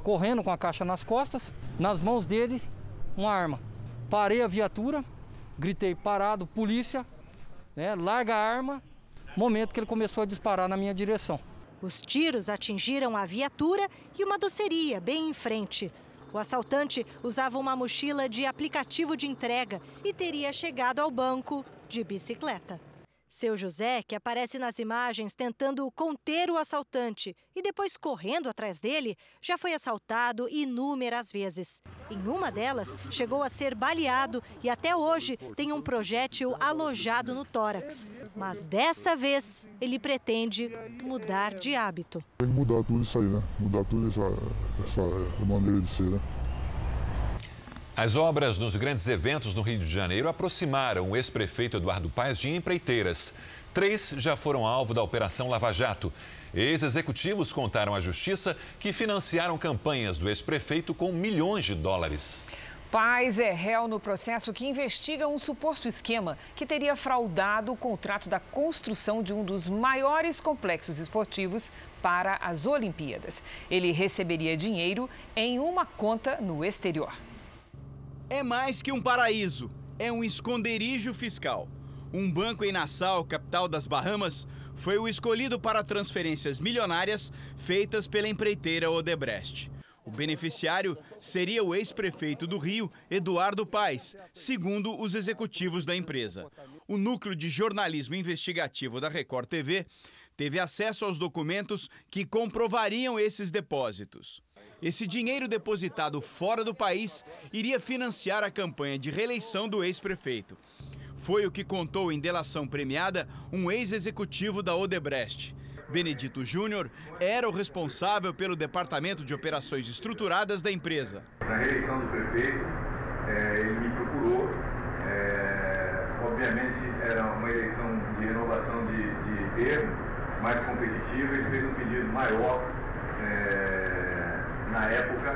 [SPEAKER 40] correndo com a caixa nas costas, nas mãos dele, uma arma. Parei a viatura, gritei parado, polícia, né, larga a arma, momento que ele começou a disparar na minha direção.
[SPEAKER 39] Os tiros atingiram a viatura e uma doceria bem em frente. O assaltante usava uma mochila de aplicativo de entrega e teria chegado ao banco de bicicleta. Seu José, que aparece nas imagens tentando conter o assaltante e depois correndo atrás dele, já foi assaltado inúmeras vezes. Em uma delas, chegou a ser baleado e até hoje tem um projétil alojado no tórax. Mas dessa vez, ele pretende mudar de hábito.
[SPEAKER 34] Tem que mudar tudo isso aí, né? Mudar tudo essa, essa maneira de ser, né?
[SPEAKER 7] As obras nos grandes eventos no Rio de Janeiro aproximaram o ex-prefeito Eduardo Paes de empreiteiras. Três já foram alvo da Operação Lava Jato. Ex-executivos contaram à Justiça que financiaram campanhas do ex-prefeito com milhões de dólares.
[SPEAKER 3] Paz é réu no processo que investiga um suposto esquema que teria fraudado o contrato da construção de um dos maiores complexos esportivos para as Olimpíadas. Ele receberia dinheiro em uma conta no exterior.
[SPEAKER 41] É mais que um paraíso, é um esconderijo fiscal. Um banco em Nassau, capital das Bahamas, foi o escolhido para transferências milionárias feitas pela empreiteira Odebrecht. O beneficiário seria o ex-prefeito do Rio, Eduardo Paes, segundo os executivos da empresa. O núcleo de jornalismo investigativo da Record TV teve acesso aos documentos que comprovariam esses depósitos. Esse dinheiro depositado fora do país iria financiar a campanha de reeleição do ex-prefeito. Foi o que contou em delação premiada um ex-executivo da Odebrecht. Benedito Júnior era o responsável pelo departamento de operações estruturadas da empresa.
[SPEAKER 42] Na reeleição do prefeito, é, ele me procurou. É, obviamente, era uma eleição de renovação de, de termo, mais competitiva. Ele fez um pedido maior. É, na época,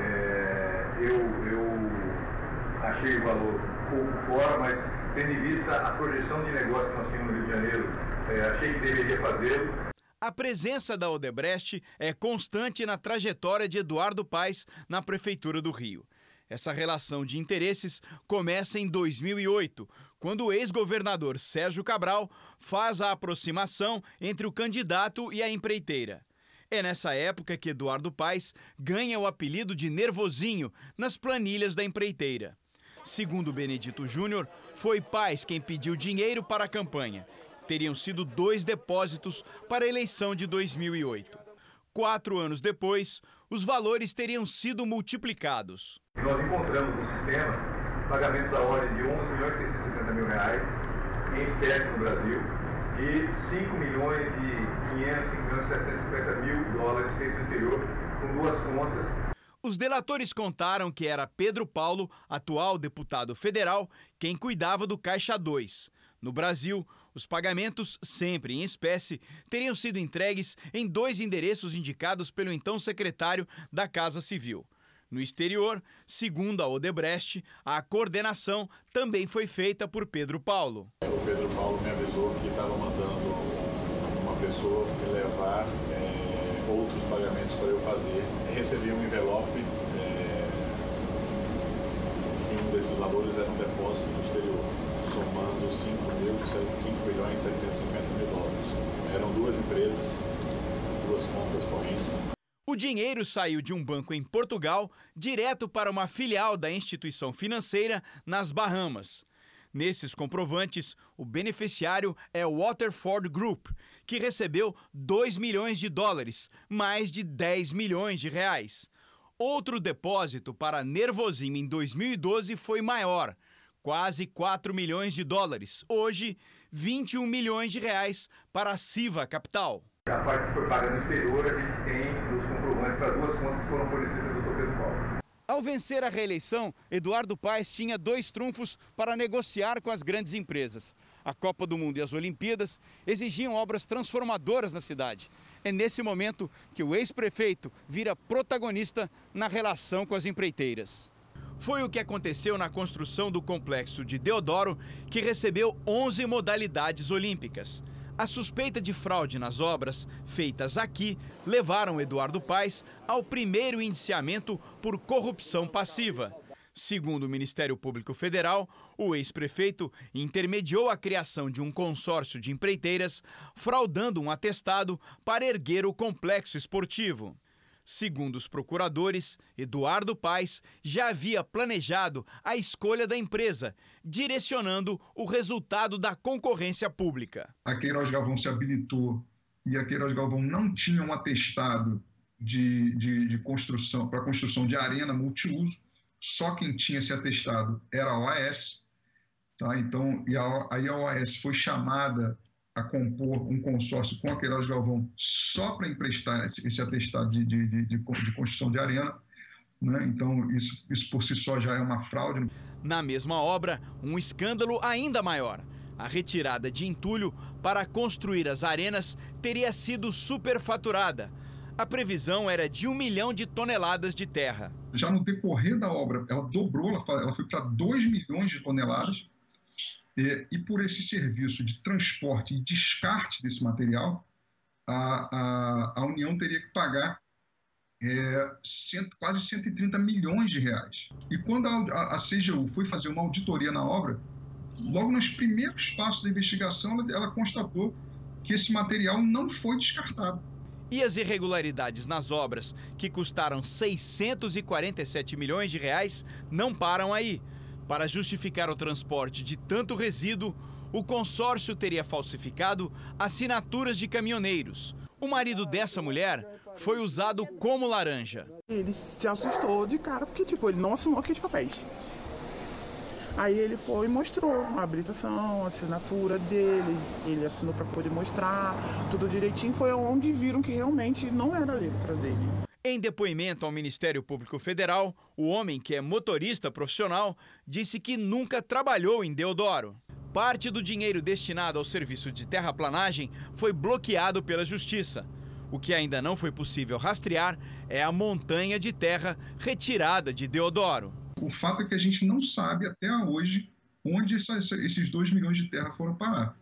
[SPEAKER 42] é, eu, eu achei o valor pouco fora, mas tendo em vista a projeção de negócio que nós tínhamos no Rio de Janeiro, é, achei que deveria fazê-lo.
[SPEAKER 41] A presença da Odebrecht é constante na trajetória de Eduardo Paes na Prefeitura do Rio. Essa relação de interesses começa em 2008, quando o ex-governador Sérgio Cabral faz a aproximação entre o candidato e a empreiteira. É nessa época que Eduardo Paes ganha o apelido de Nervosinho nas planilhas da empreiteira. Segundo Benedito Júnior, foi Paes quem pediu dinheiro para a campanha. Teriam sido dois depósitos para a eleição de 2008. Quatro anos depois, os valores teriam sido multiplicados.
[SPEAKER 42] Nós encontramos no sistema pagamentos da ordem de 11 milhões e 650 mil reais em espécie no Brasil, e 5 milhões e 500, 5 milhões e 750 mil dólares feitos no exterior, com duas contas.
[SPEAKER 41] Os delatores contaram que era Pedro Paulo, atual deputado federal, quem cuidava do Caixa 2. No Brasil, os pagamentos, sempre em espécie, teriam sido entregues em dois endereços indicados pelo então secretário da Casa Civil. No exterior, segundo a Odebrecht, a coordenação também foi feita por Pedro Paulo.
[SPEAKER 42] O Pedro Paulo me avisou que estava mandando uma pessoa me levar é, outros pagamentos para eu fazer. Recebi um envelope é, e um desses valores era um depósito no exterior, somando 5, mil, 5 milhões e 750 mil dólares. Eram duas empresas, duas contas correntes.
[SPEAKER 41] O dinheiro saiu de um banco em Portugal direto para uma filial da instituição financeira nas Bahamas. Nesses comprovantes, o beneficiário é o Waterford Group, que recebeu 2 milhões de dólares, mais de 10 milhões de reais. Outro depósito para Nervosim em 2012 foi maior, quase 4 milhões de dólares. Hoje, 21 milhões de reais para a Siva Capital.
[SPEAKER 42] A parte que foi paga no exterior, a gente tem os comprovantes para duas contas que foram fornecidas do Dr. Pedro Paulo.
[SPEAKER 41] Ao vencer a reeleição, Eduardo Paes tinha dois trunfos para negociar com as grandes empresas. A Copa do Mundo e as Olimpíadas exigiam obras transformadoras na cidade. É nesse momento que o ex-prefeito vira protagonista na relação com as empreiteiras. Foi o que aconteceu na construção do complexo de Deodoro, que recebeu 11 modalidades olímpicas. A suspeita de fraude nas obras feitas aqui levaram Eduardo Paes ao primeiro indiciamento por corrupção passiva. Segundo o Ministério Público Federal, o ex-prefeito intermediou a criação de um consórcio de empreiteiras, fraudando um atestado para erguer o complexo esportivo. Segundo os procuradores, Eduardo Paes já havia planejado a escolha da empresa, direcionando o resultado da concorrência pública.
[SPEAKER 43] A Queiroz Galvão se habilitou e a Queiroz Galvão não tinha um atestado de, de, de construção para construção de arena multiuso. Só quem tinha esse atestado era a OAS. Tá? Então, e a, aí a OAS foi chamada a compor um consórcio com a Queiroz Galvão só para emprestar esse, esse atestado de, de, de, de, construção de arena. Né? Então, isso, isso por si só já é uma fraude.
[SPEAKER 41] Na mesma obra, um escândalo ainda maior. A retirada de entulho para construir as arenas teria sido superfaturada. A previsão era de um milhão de toneladas de terra.
[SPEAKER 43] Já no decorrer da obra, ela dobrou, ela foi para 2 milhões de toneladas e por esse serviço de transporte e descarte desse material, a, a, a União teria que pagar é, cento, quase 130 milhões de reais. E quando a, a, CGU foi fazer uma auditoria na obra, logo nos primeiros passos da investigação, ela, ela constatou que esse material não foi descartado.
[SPEAKER 41] E as irregularidades nas obras, que custaram 647 milhões de reais, não param aí. Para justificar o transporte de tanto resíduo, o consórcio teria falsificado assinaturas de caminhoneiros. O marido dessa mulher foi usado como laranja.
[SPEAKER 44] Ele se assustou de cara porque tipo, ele não assinou aqueles papéis. Aí ele foi e mostrou a habilitação, a assinatura dele, ele assinou para poder mostrar tudo direitinho. Foi onde viram que realmente não era a letra dele.
[SPEAKER 41] Em depoimento ao Ministério Público Federal, o homem, que é motorista profissional, disse que nunca trabalhou em Deodoro. Parte do dinheiro destinado ao serviço de terraplanagem foi bloqueado pela Justiça. O que ainda não foi possível rastrear é a montanha de terra retirada de Deodoro.
[SPEAKER 43] O fato é que a gente não sabe até hoje onde esses 2 milhões de terra foram parar.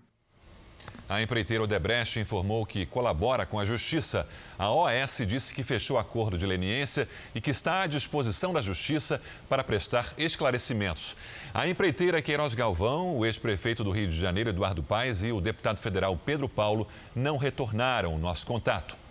[SPEAKER 7] A empreiteira Odebrecht informou que colabora com a Justiça. A OAS disse que fechou acordo de leniência e que está à disposição da Justiça para prestar esclarecimentos. A empreiteira Queiroz Galvão, o ex-prefeito do Rio de Janeiro, Eduardo Paes, e o deputado federal Pedro Paulo não retornaram o nosso contato.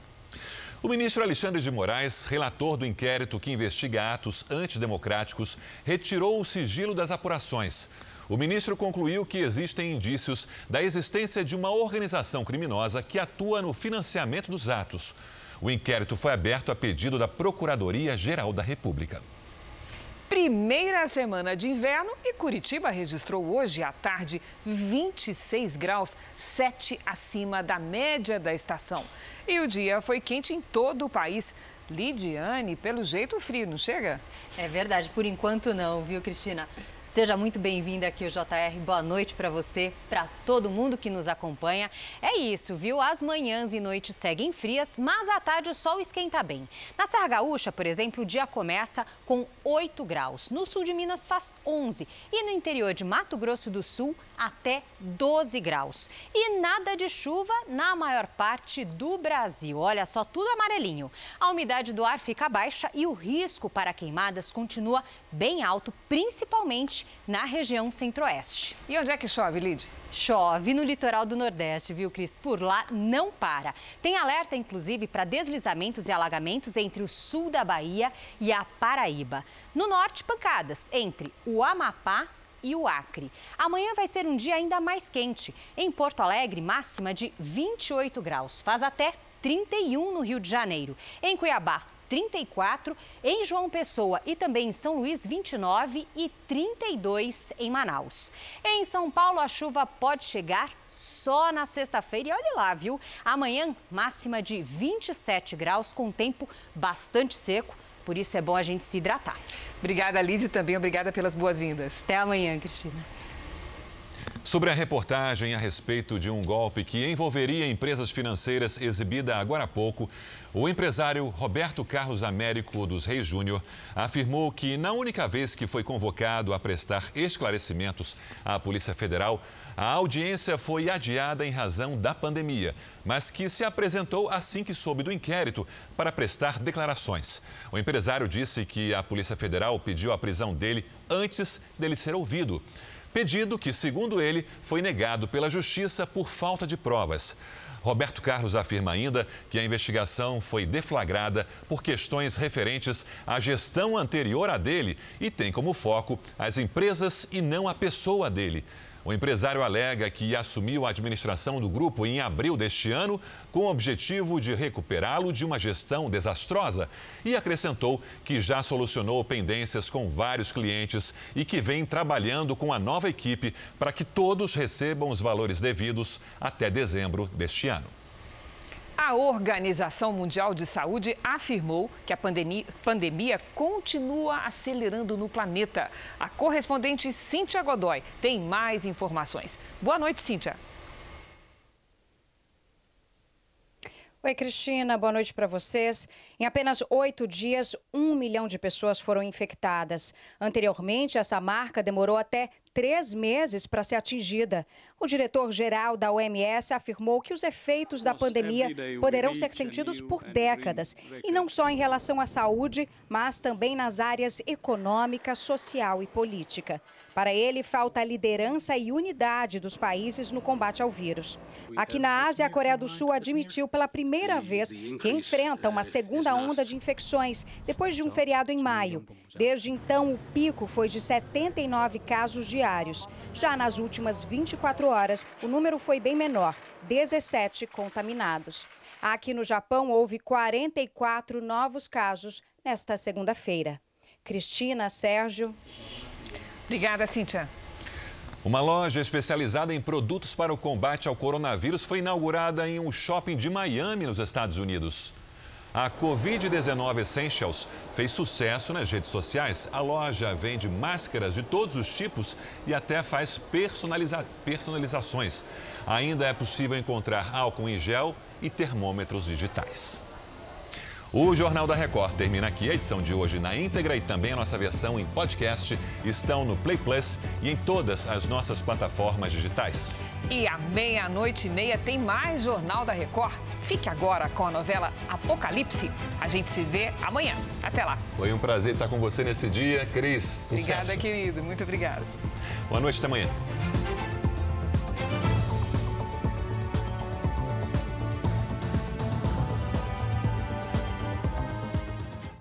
[SPEAKER 7] O ministro Alexandre de Moraes, relator do inquérito que investiga atos antidemocráticos, retirou o sigilo das apurações. O ministro concluiu que existem indícios da existência de uma organização criminosa que atua no financiamento dos atos. O inquérito foi aberto a pedido da Procuradoria-Geral da República.
[SPEAKER 3] Primeira semana de inverno e Curitiba registrou hoje à tarde 26 graus, 7 acima da média da estação. E o dia foi quente em todo o país. Lidiane, pelo jeito frio não chega?
[SPEAKER 45] É verdade, por enquanto não, viu, Cristina? Seja muito bem-vinda aqui ao JR. Boa noite para você, para todo mundo que nos acompanha. É isso, viu? As manhãs e noites seguem frias, mas à tarde o sol esquenta bem. Na Serra Gaúcha, por exemplo, o dia começa com 8 graus. No sul de Minas faz 11 e no interior de Mato Grosso do Sul até 12 graus. E nada de chuva na maior parte do Brasil. Olha só, tudo amarelinho. A umidade do ar fica baixa e o risco para queimadas continua bem alto, principalmente na região centro-oeste.
[SPEAKER 3] E onde é que chove, Lid?
[SPEAKER 45] Chove no litoral do Nordeste, viu, Cris? Por lá não para. Tem alerta, inclusive, para deslizamentos e alagamentos entre o sul da Bahia e a Paraíba. No norte, pancadas entre o Amapá e o Acre. Amanhã vai ser um dia ainda mais quente. Em Porto Alegre, máxima de 28 graus. Faz até 31 no Rio de Janeiro. Em Cuiabá, 34, em João Pessoa e também em São Luís, 29 e 32 em Manaus. Em São Paulo, a chuva pode chegar só na sexta-feira e olhe lá, viu? Amanhã, máxima de 27 graus, com tempo bastante seco. Por isso é bom a gente se hidratar.
[SPEAKER 3] Obrigada, Lídia, também obrigada pelas boas-vindas.
[SPEAKER 45] Até amanhã, Cristina.
[SPEAKER 7] Sobre a reportagem a respeito de um golpe que envolveria empresas financeiras exibida agora há pouco, o empresário Roberto Carlos Américo dos Reis Júnior afirmou que, na única vez que foi convocado a prestar esclarecimentos à Polícia Federal, a audiência foi adiada em razão da pandemia, mas que se apresentou assim que soube do inquérito para prestar declarações. O empresário disse que a Polícia Federal pediu a prisão dele antes dele ser ouvido. Pedido que, segundo ele, foi negado pela Justiça por falta de provas. Roberto Carlos afirma ainda que a investigação foi deflagrada por questões referentes à gestão anterior à dele e tem como foco as empresas e não a pessoa dele. O empresário alega que assumiu a administração do grupo em abril deste ano com o objetivo de recuperá-lo de uma gestão desastrosa e acrescentou que já solucionou pendências com vários clientes e que vem trabalhando com a nova equipe para que todos recebam os valores devidos até dezembro deste ano.
[SPEAKER 3] A Organização Mundial de Saúde afirmou que a pandemia, pandemia, continua acelerando no planeta. A correspondente Cíntia Godoy tem mais informações. Boa noite, Cíntia.
[SPEAKER 46] Oi, Cristina, boa noite para vocês. Em apenas oito dias, um milhão de pessoas foram infectadas. Anteriormente, essa marca demorou até três meses para ser atingida. O diretor-geral da OMS afirmou que os efeitos da pandemia poderão ser sentidos por décadas, e não só em relação à saúde, mas também nas áreas econômica, social e política. Para ele, falta liderança e unidade dos países no combate ao vírus. Aqui na Ásia, a Coreia do Sul admitiu pela primeira vez que enfrenta uma segunda onda de infecções depois de um feriado em maio. Desde então, o pico foi de 79 casos diários. Já nas últimas 24 horas, o número foi bem menor 17 contaminados. Aqui no Japão, houve 44 novos casos nesta segunda-feira. Cristina, Sérgio.
[SPEAKER 3] Obrigada, Cíntia.
[SPEAKER 7] Uma loja especializada em produtos para o combate ao coronavírus foi inaugurada em um shopping de Miami, nos Estados Unidos. A Covid-19 Essentials fez sucesso nas redes sociais. A loja vende máscaras de todos os tipos e até faz personaliza personalizações. Ainda é possível encontrar álcool em gel e termômetros digitais. O Jornal da Record termina aqui. A edição de hoje na íntegra e também a nossa versão em podcast estão no Play Plus e em todas as nossas plataformas digitais.
[SPEAKER 3] E à meia-noite e meia tem mais Jornal da Record. Fique agora com a novela Apocalipse. A gente se vê amanhã. Até lá.
[SPEAKER 7] Foi um prazer estar com você nesse dia, Cris.
[SPEAKER 3] Sucesso. Obrigada, querido. Muito obrigada.
[SPEAKER 7] Boa noite, até amanhã.